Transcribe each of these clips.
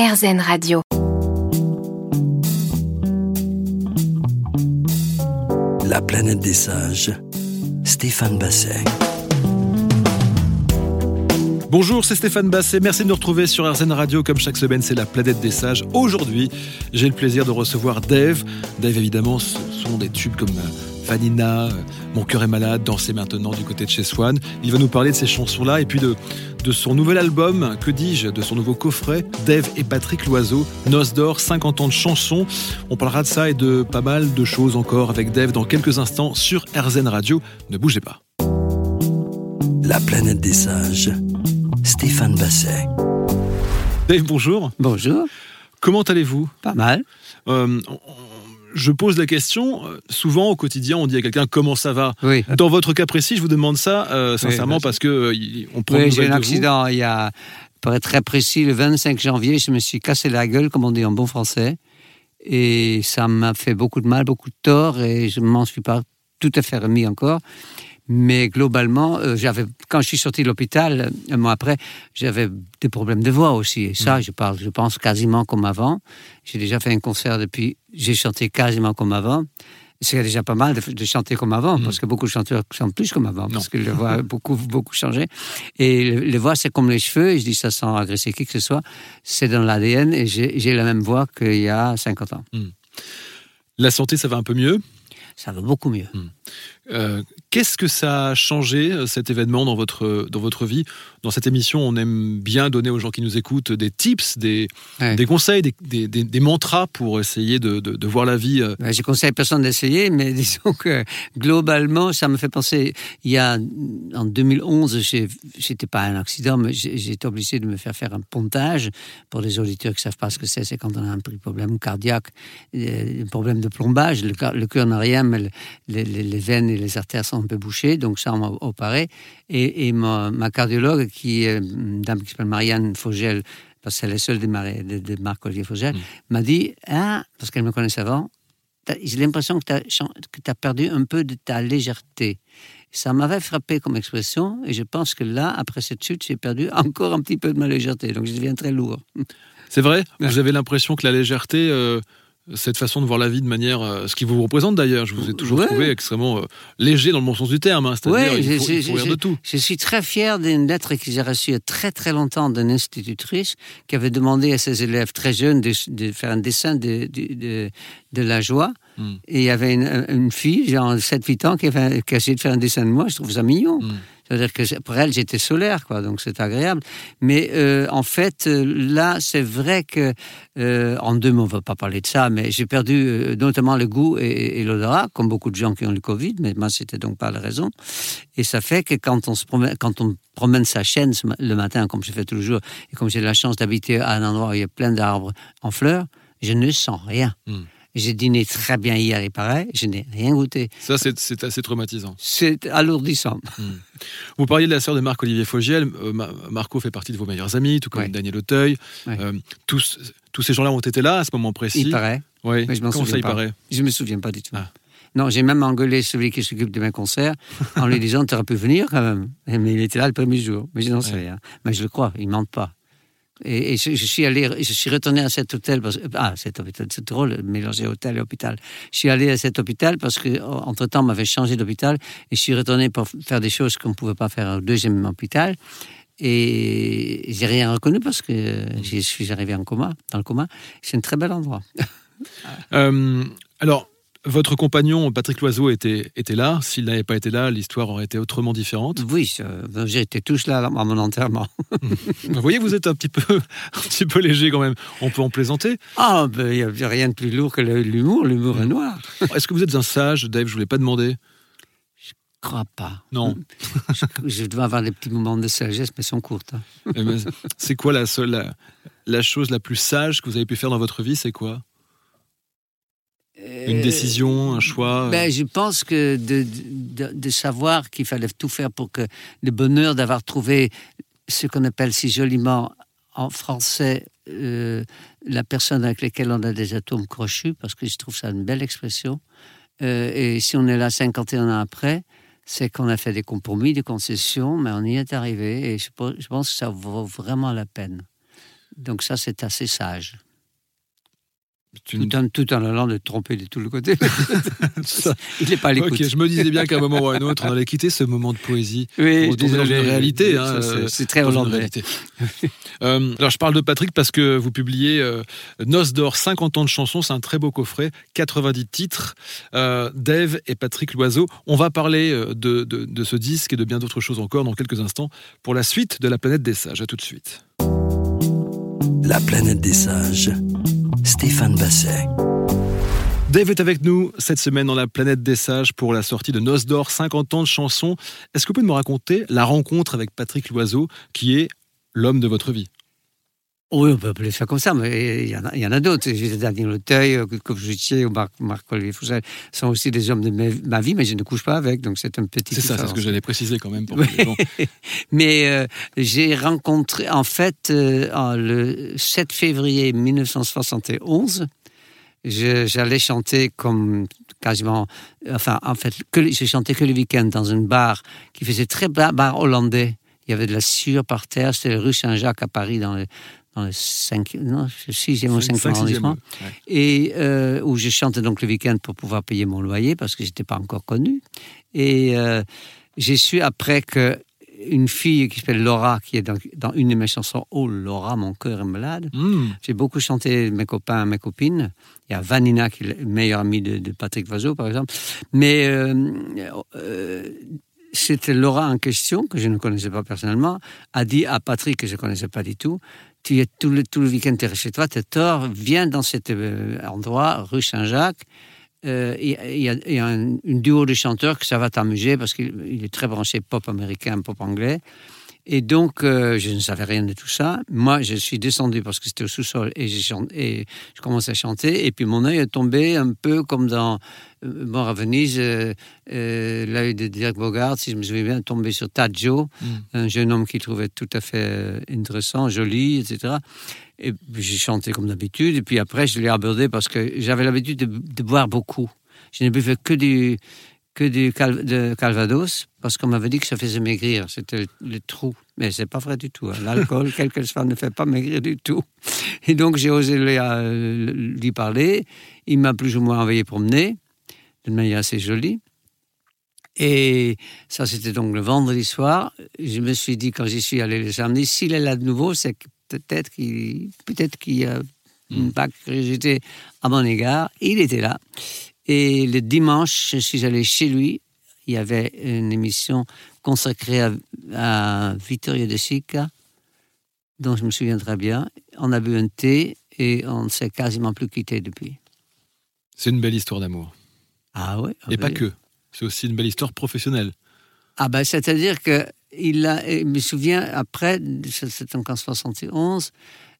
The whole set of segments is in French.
RZN Radio. La planète des singes. Stéphane Basset. Bonjour, c'est Stéphane Basset. Merci de nous retrouver sur RZN Radio. Comme chaque semaine, c'est la planète des sages. Aujourd'hui, j'ai le plaisir de recevoir Dave. Dave, évidemment, ce sont des tubes comme euh, Vanina, euh, Mon cœur est malade, Danser maintenant du côté de chez Swan. Il va nous parler de ces chansons-là et puis de, de son nouvel album, que dis-je, de son nouveau coffret, Dave et Patrick Loiseau, Noce d'or, 50 ans de chansons. On parlera de ça et de pas mal de choses encore avec Dave dans quelques instants sur RZN Radio. Ne bougez pas. La planète des singes. Stéphane Basset. Dave, bonjour. Bonjour. Comment allez-vous? Pas mal. Euh, je pose la question, euh, souvent au quotidien, on dit à quelqu'un comment ça va. Oui. Dans votre cas précis, je vous demande ça euh, sincèrement Oui, parce que euh, on prend Oui, j'ai un accident il y a, pour être très précis, le 25 janvier, je me suis cassé la gueule, comme on dit en bon français. Et ça m'a fait beaucoup de mal, beaucoup de tort, et je ne m'en suis pas tout à fait remis encore. Mais globalement, euh, j'avais, quand je suis sorti de l'hôpital, un mois après, j'avais des problèmes de voix aussi. Et ça, je parle, je pense, quasiment comme avant. J'ai déjà fait un concert depuis, j'ai chanté quasiment comme avant. C'est déjà pas mal de, de chanter comme avant, parce que beaucoup de chanteurs chantent plus comme avant, parce que la voix a beaucoup, beaucoup changé. Et le- les voix, c'est comme les cheveux, et je dis ça sans agresser qui que ce soit, c'est dans l'ADN, et j'ai j'ai la même voix qu'il y a 50 ans. La santé, ça va un peu mieux? Ça va beaucoup mieux. Euh, Qu'est-ce que ça a changé, euh, cet événement, dans votre, dans votre vie? Dans cette émission, on aime bien donner aux gens qui nous écoutent des tips, des, Ouais. des conseils, des, des- mantras pour essayer de, de- de voir la vie. euh, Ben, Je conseille à personne d'essayer, mais disons que globalement, ça me fait penser. Il y a en 2011, j'ai- j'étais pas un accident, mais j'ai été obligé de me faire faire un pontage. Pour les auditeurs qui savent pas ce que c'est, c'est quand on a un petit problème cardiaque, un problème de plombage. Le, cœur n'a rien, mais le- les, les- les veines et les artères sont un peu bouchées, donc ça on m'a opéré. Et, et ma, ma cardiologue, qui est une dame qui s'appelle Marianne Fogel, parce que c'est la seule de, Marie- de, de Marc-Olivier Fogel, m'a dit, ah, parce qu'elle me connaissait avant, j'ai l'impression que tu as, perdu un peu de ta légèreté. Ça m'avait frappé comme expression, et je pense que là, après cette chute, j'ai perdu encore un petit peu de ma légèreté, donc je deviens très lourd. C'est vrai? Vous avez l'impression que la légèreté, euh, cette façon de voir la vie de manière. euh, ce qui vous représente d'ailleurs, je vous ai toujours Ouais. trouvé extrêmement euh, léger dans le bon sens du terme. hein, C'est-à-dire, Ouais, il faut, rire de tout. Je suis très fier d'une lettre que j'ai reçue il y a très très longtemps d'une institutrice qui avait demandé à ses élèves très jeunes de, de faire un dessin de, de, la joie. Mm. Et il y avait une, une fille, genre 7-8 ans, qui, avait, qui a essayé de faire un dessin de moi. Je trouve ça mignon. Mm. C'est-à-dire que pour elle, j'étais solaire, quoi, donc c'est agréable. Mais euh, en fait, euh, là, c'est vrai que, euh, en deux mots, on ne va pas parler de ça, mais j'ai perdu notamment le goût et, l'odorat, comme beaucoup de gens qui ont le Covid, mais moi, c'était donc pas la raison. Et ça fait que quand on, se promène, quand on promène sa chaîne le matin, comme je fais tous les jours, et comme j'ai la chance d'habiter à un endroit où il y a plein d'arbres en fleurs, je ne sens rien. Mm. J'ai dîné très bien hier, il paraît, je n'ai rien goûté. Ça, c'est assez traumatisant. C'est alourdissant. Vous parliez de la sœur de Marc-Olivier Fogiel. Euh, Ma- Marco fait partie de vos meilleurs amis, tout comme Ouais. Daniel Auteuil. Ouais. Euh, tous, tous ces gens-là ont été là à ce moment précis. Il paraît. Oui. Mais je m'en souviens ça, il pas. paraît? Je me souviens pas du tout. Ah. Non, j'ai même engueulé celui qui s'occupe de mes concerts en lui disant Tu aurais pu venir quand même. Mais il était là le premier jour. Mais je n'en sais rien. Mais je le crois, il ne mente pas. Et, et je, je suis allé, je suis retourné à cet hôtel. Parce, ah, cet hôpital, c'est drôle, mélanger hôtel et hôpital. Je suis allé à cet hôpital parce que, entre temps, on m'avait changé d'hôpital et je suis retourné pour faire des choses qu'on ne pouvait pas faire au deuxième hôpital. Et j'ai rien reconnu parce que je suis arrivé en coma, dans le coma. C'est un très bel endroit. Euh, alors, votre compagnon Patrick Loiseau était, était là. S'il n'avait pas été là, l'histoire aurait été autrement différente. Oui, euh, j'étais tous là à mon enterrement. Vous voyez, vous êtes un petit peu, un petit peu léger quand même. On peut en plaisanter. Ah, ben, il n'y a rien de plus lourd que l'humour. L'humour est noir. Est-ce que vous êtes un sage, Dave? Je ne vous l'ai pas demandé. Je crois pas. Non. Je, je dois avoir des petits moments de sagesse, mais ils sont courtes. hein. Eh ben, c'est quoi la, seule, la, la chose la plus sage que vous avez pu faire dans votre vie? C'est quoi? Une décision, un choix euh, Ben, je pense que de, de, de savoir qu'il fallait tout faire pour que le bonheur d'avoir trouvé ce qu'on appelle si joliment en français euh, la personne avec laquelle on a des atomes crochus, parce que je trouve ça une belle expression. Euh, et si on est là 51 ans après, c'est qu'on a fait des compromis, des concessions, mais on y est arrivé. Et je pense que ça vaut vraiment la peine Donc ça, c'est assez sage. Tu ne- Tout, en, tout en allant de tromper de tout le côté. Il n'est pas à l'écoute. Ok, je me disais bien qu'à un moment ou à un autre, on allait quitter ce moment de poésie Oui, pour retourner dans désolé. une réalité. hein, c'est- euh, très dans une hollandais. réalité. Euh, alors, je parle de Patrick parce que vous publiez euh, Noces d'or, 50 ans de chansons. C'est un très beau coffret, 90 titres. Euh, Dave et Patrick Loiseau. On va parler euh, de, de- de ce disque et de bien d'autres choses encore dans quelques instants pour la suite de La planète des sages. À tout de suite. La planète des sages. Stéphane Basset. Dave est avec nous cette semaine dans la planète des sages pour la sortie de Noces d'or, 50 ans de chansons. Est-ce que vous pouvez me raconter la rencontre avec Patrick Loiseau, qui est l'homme de votre vie? Oui, on peut appeler ça comme ça, mais il y en a, en a d'autres. J'ai Daniel Auteuil, euh, Claude Joutier ou Marc, Marc-Olivier Foussel sont aussi des hommes de ma, ma vie, mais je ne couche pas avec, donc c'est un petit C'est ça, c'est ce que j'allais préciser quand même pour gens- Mais euh, j'ai rencontré, en fait, euh, le 7 février 1971, je- j'allais chanter comme quasiment, enfin, en fait, que, j'ai chanté que le week-end dans un bar qui faisait très bar, bar hollandais. Il y avait de la sueur par terre, c'était rue Saint-Jacques à Paris, dans le, dans le 5, non, 6e ou 5e Cinq- cinq, arrondissement ouais. et euh, où je chantais donc le week-end pour pouvoir payer mon loyer parce que j'étais pas encore connu. Et euh, j'ai su après que une fille qui s'appelle Laura, qui est dans, dans une de mes chansons, Oh Laura, mon cœur est malade. Hmm. J'ai beaucoup chanté mes copains, mes copines. Il y a Vanina, qui est le meilleur ami de, de Patrick Vazot, par exemple. Mais euh, c'était Laura en question, que je ne connaissais pas personnellement, a dit à Patrick, que je ne connaissais pas du tout, tu es tout le, tout le week-end tu es chez toi, tu tort, viens dans cet euh, endroit, rue Saint-Jacques. Euh, Il y a, un, duo de chanteurs que ça va t'amuser parce qu'il il est très branché pop américain, pop anglais. Et donc, euh, je ne savais rien de tout ça. Moi, je suis descendu parce que c'était au sous-sol et, je commençais à chanter. Et puis, mon œil est tombé un peu comme dans euh, Mort à Venise, euh, euh, l'œil de Dirk Bogart, si je me souviens bien, tombé sur Tadjo, Mm. un jeune homme qu'il trouvait tout à fait intéressant, joli, etc. Et puis, j'ai chanté comme d'habitude. Et puis après, je l'ai abordé parce que j'avais l'habitude de, de boire beaucoup. Je ne buvais que du, que du cal- de Calvados parce qu'on m'avait dit que ça faisait maigrir. C'était le, le trou. Mais c'est pas vrai du tout. hein. L'alcool, quel que soit, ne fait pas maigrir du tout. Et donc, j'ai osé lui, euh, lui parler. Il m'a plus ou moins envoyé promener d'une manière assez jolie. Et ça, c'était donc le vendredi soir. Je me suis dit, quand j'y suis allé le samedi, s'il est là de nouveau, c'est peut-être qu'il peut-être qu'il y a une vague curiosité à mon égard. Il était là. Et le dimanche, je suis allé chez lui. Il y avait une émission consacrée à, à Vittorio De Sica, dont je me souviens très bien. On a bu un thé et on ne s'est quasiment plus quitté depuis. C'est une belle histoire d'amour. Ah Et ah pas oui. que. C'est aussi une belle histoire professionnelle. Ah ben, c'est-à-dire que il a, je me souviens, après, c'était en 1971,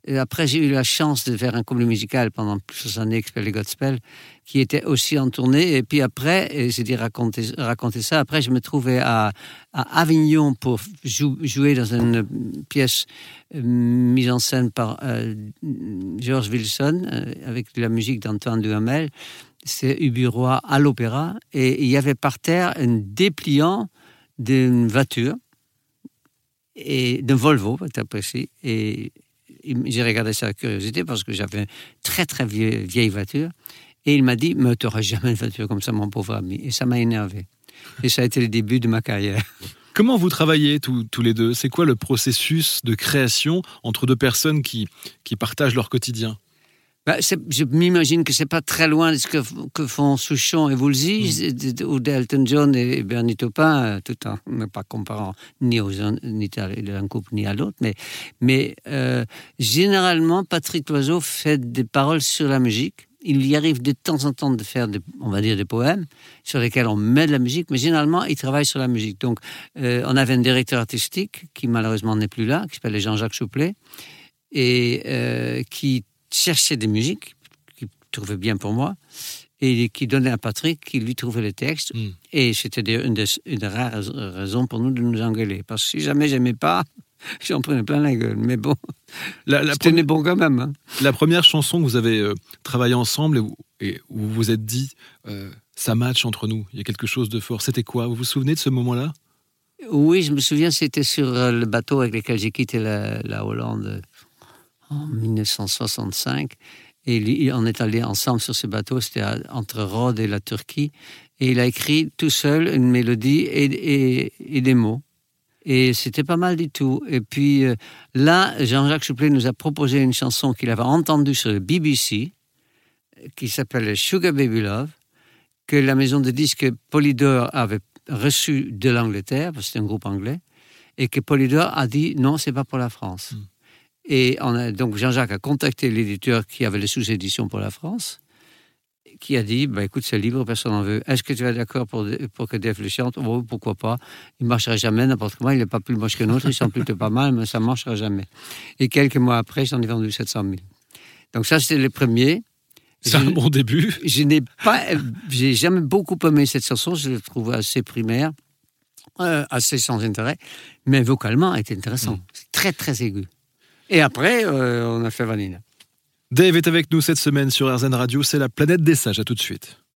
et après j'ai eu la chance de faire un couple musical pendant plusieurs années qui s'appelait Godspell, qui était aussi en tournée, et puis après, et j'ai dit raconter, ça, après je me trouvais à, Avignon pour jou- jouer dans une pièce euh, mise en scène par euh, George Wilson, euh, avec de la musique d'Antoine Duhamel, c'est Uburois à l'opéra, et il y avait par terre un dépliant d'une voiture, et d'un Volvo, pour être précis, et j'ai regardé ça avec curiosité parce que j'avais une très très vieille, vieille voiture, et il m'a dit, mais tu n'auras jamais une voiture comme ça, mon pauvre ami, et ça m'a énervé. Et ça a été le début de ma carrière. Comment vous travaillez tous, tous les deux? C'est quoi le processus de création entre deux personnes qui, qui partagent leur quotidien? Bah, je m'imagine que c'est pas très loin de ce que, que font Souchon et Woolsey, ou d'Elton John et Bernie Taupin, euh, tout en ne pas comparant ni aux ni à l'un couple ni à l'autre. Mais, mais euh, généralement, Patrick Loiseau fait des paroles sur la musique. Il y arrive de temps en temps de faire, des, on va dire, des poèmes sur lesquels on met de la musique, mais généralement, il travaille sur la musique. Donc, euh, on avait un directeur artistique qui malheureusement n'est plus là, qui s'appelle Jean-Jacques Chouplet, et euh, qui cherchait des musiques qu'il trouvait bien pour moi et qui donnait à Patrick qui lui trouvait les textes. Mm. Et c'était une des, une des rares raisons pour nous de nous engueuler. Parce que si jamais j'aimais pas, j'en prenais plein la gueule. Mais bon, la, bon quand même. hein. la première chanson que vous avez euh, travaillé ensemble et, où- et où vous vous êtes dit euh, ça match entre nous, il y a quelque chose de fort. C'était quoi? Vous vous souvenez de ce moment-là? Oui, je me souviens, c'était sur euh, le bateau avec lequel j'ai quitté la, la Hollande en 1965. Et on est allé ensemble sur ce bateau, c'était entre Rhodes et la Turquie. Et il a écrit tout seul une mélodie et, des mots. Et c'était pas mal du tout. Et puis euh, là, Jean-Jacques Chouplet nous a proposé une chanson qu'il avait entendue sur le BBC, qui s'appelle Sugar Baby Love, que la maison de disques Polydor avait reçu de l'Angleterre, parce que c'était un groupe anglais, et que Polydor a dit non, c'est pas pour la France. Hmm. Et on a, donc Jean-Jacques a contacté l'éditeur qui avait les sous-éditions pour la France, qui a dit bah, écoute, c'est libre, personne n'en veut. Est-ce que tu es d'accord pour, pour que Dave le chante? Oh, Pourquoi pas Il ne marchera jamais n'importe comment. Il n'est pas plus moche que l'autre, il chante plutôt pas mal, mais ça ne marchera jamais. Et quelques mois après, j'en ai vendu 700 000. Donc, ça, c'était le premier. C'est un bon début. Je n'ai pas, j'ai jamais beaucoup aimé cette chanson. Je la trouve assez primaire, euh, assez sans intérêt, mais vocalement, elle était intéressant. Mm. Très, très aigu. Et après, euh, on a fait Vanina. Dave est avec nous cette semaine sur RZN Radio. C'est la planète des sages. À tout de suite.